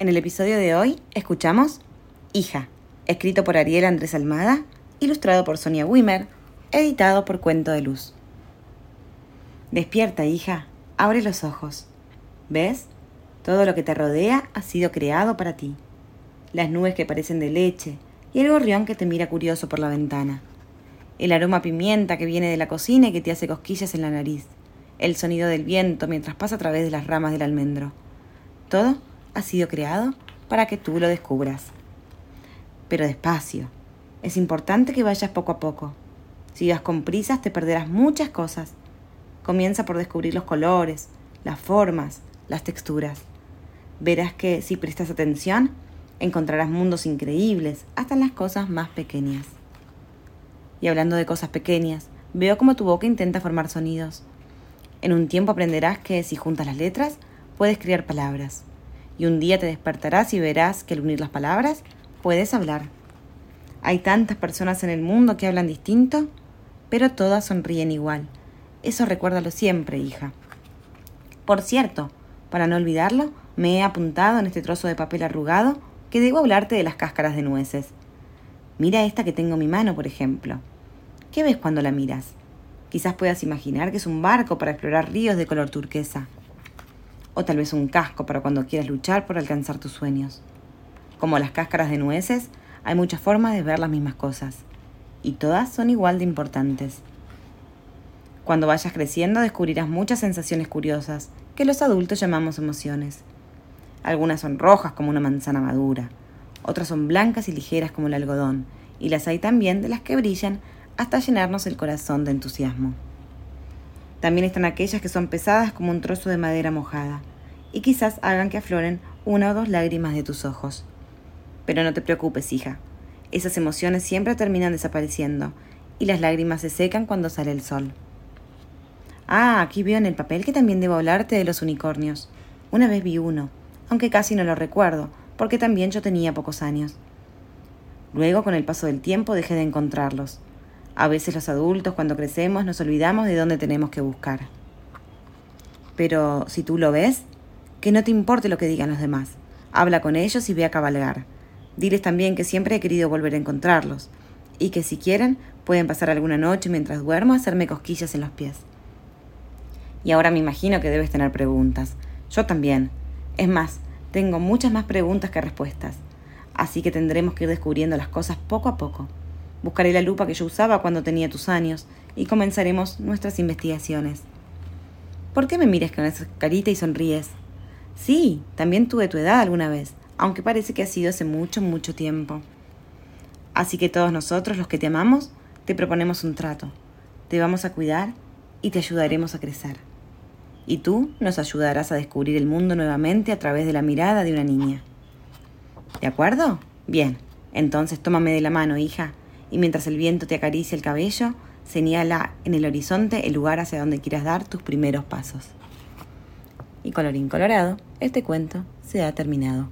En el episodio de hoy escuchamos Hija, escrito por Ariel Andrés Almada, ilustrado por Sonia Wimmer, editado por Cuento de Luz. Despierta, hija, abre los ojos. ¿Ves? Todo lo que te rodea ha sido creado para ti. Las nubes que parecen de leche y el gorrión que te mira curioso por la ventana. El aroma pimienta que viene de la cocina y que te hace cosquillas en la nariz. El sonido del viento mientras pasa a través de las ramas del almendro. Todo ha sido creado para que tú lo descubras. Pero despacio. Es importante que vayas poco a poco. Si vas con prisas te perderás muchas cosas. Comienza por descubrir los colores, las formas, las texturas. Verás que si prestas atención, encontrarás mundos increíbles, hasta las cosas más pequeñas. Y hablando de cosas pequeñas, veo como tu boca intenta formar sonidos. En un tiempo aprenderás que si juntas las letras, puedes crear palabras y un día te despertarás y verás que al unir las palabras puedes hablar. Hay tantas personas en el mundo que hablan distinto, pero todas sonríen igual. Eso recuérdalo siempre, hija. Por cierto, para no olvidarlo, me he apuntado en este trozo de papel arrugado que debo hablarte de las cáscaras de nueces. Mira esta que tengo en mi mano, por ejemplo. ¿Qué ves cuando la miras? Quizás puedas imaginar que es un barco para explorar ríos de color turquesa o tal vez un casco para cuando quieras luchar por alcanzar tus sueños. Como las cáscaras de nueces, hay muchas formas de ver las mismas cosas, y todas son igual de importantes. Cuando vayas creciendo descubrirás muchas sensaciones curiosas que los adultos llamamos emociones. Algunas son rojas como una manzana madura, otras son blancas y ligeras como el algodón, y las hay también de las que brillan hasta llenarnos el corazón de entusiasmo. También están aquellas que son pesadas como un trozo de madera mojada, y quizás hagan que afloren una o dos lágrimas de tus ojos. Pero no te preocupes, hija. Esas emociones siempre terminan desapareciendo, y las lágrimas se secan cuando sale el sol. Ah, aquí veo en el papel que también debo hablarte de los unicornios. Una vez vi uno, aunque casi no lo recuerdo, porque también yo tenía pocos años. Luego, con el paso del tiempo, dejé de encontrarlos. A veces los adultos cuando crecemos nos olvidamos de dónde tenemos que buscar. Pero si tú lo ves, que no te importe lo que digan los demás. Habla con ellos y ve a cabalgar. Diles también que siempre he querido volver a encontrarlos y que si quieren pueden pasar alguna noche mientras duermo a hacerme cosquillas en los pies. Y ahora me imagino que debes tener preguntas. Yo también. Es más, tengo muchas más preguntas que respuestas. Así que tendremos que ir descubriendo las cosas poco a poco. Buscaré la lupa que yo usaba cuando tenía tus años y comenzaremos nuestras investigaciones. ¿Por qué me miras con esa carita y sonríes? Sí, también tuve tu edad alguna vez, aunque parece que ha sido hace mucho, mucho tiempo. Así que todos nosotros, los que te amamos, te proponemos un trato. Te vamos a cuidar y te ayudaremos a crecer. Y tú nos ayudarás a descubrir el mundo nuevamente a través de la mirada de una niña. ¿De acuerdo? Bien, entonces tómame de la mano, hija, y mientras el viento te acaricia el cabello, señala en el horizonte el lugar hacia donde quieras dar tus primeros pasos. Y colorín colorado, este cuento se ha terminado.